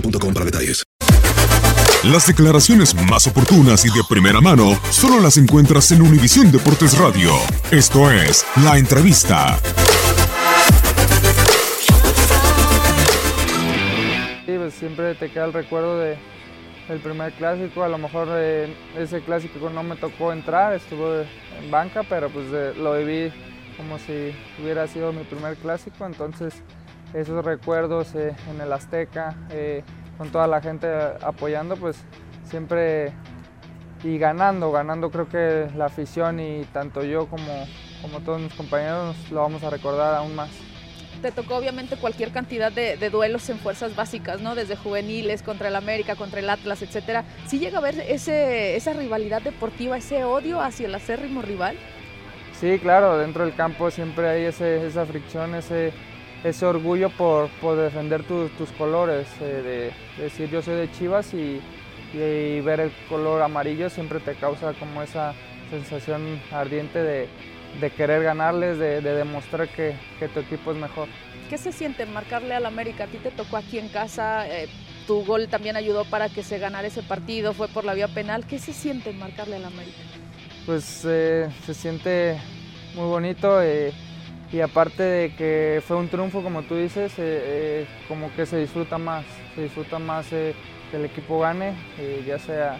boostmobile.com para detalles. Las declaraciones más oportunas y de primera mano solo las encuentras en Univisión Deportes Radio. Esto es La Entrevista. Sí, pues siempre te queda el recuerdo de, del primer clásico. A lo mejor eh, ese clásico no me tocó entrar, estuve en banca, pero pues eh, lo viví como si hubiera sido mi primer clásico. Entonces, esos recuerdos eh, en el Azteca, eh, con toda la gente apoyando, pues siempre y ganando, ganando creo que la afición y tanto yo como, como todos mis compañeros lo vamos a recordar aún más. te tocó obviamente cualquier cantidad de, de duelos en fuerzas básicas, ¿no? Desde juveniles, contra el América, contra el Atlas, etcétera. ¿Sí llega a haber ese, esa rivalidad deportiva, ese odio hacia el acérrimo rival? Sí, claro, dentro del campo siempre hay ese, esa fricción, ese, ese orgullo por, por defender tu- tus colores, eh, de, decir yo soy de Chivas y, y ver el color amarillo siempre te causa como esa sensación ardiente de, de querer ganarles, de, de demostrar que, que tu equipo es mejor. ¿Qué se siente marcarle al América? A ti te tocó aquí en casa, eh, tu gol también ayudó para que se ganara ese partido, fue por la vía penal. ¿Qué se siente marcarle al América? pues eh, se siente muy bonito eh, y aparte de que fue un triunfo como tú dices, eh, eh, como que se disfruta más, se disfruta más eh, que el equipo gane, ya sea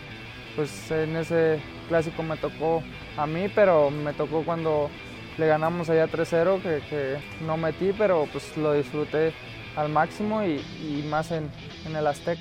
pues en ese clásico me tocó a mí, pero me tocó cuando le ganamos allá 3-0 que, no metí, pero pues lo disfruté al máximo y, más en, en el Azteca.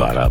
Para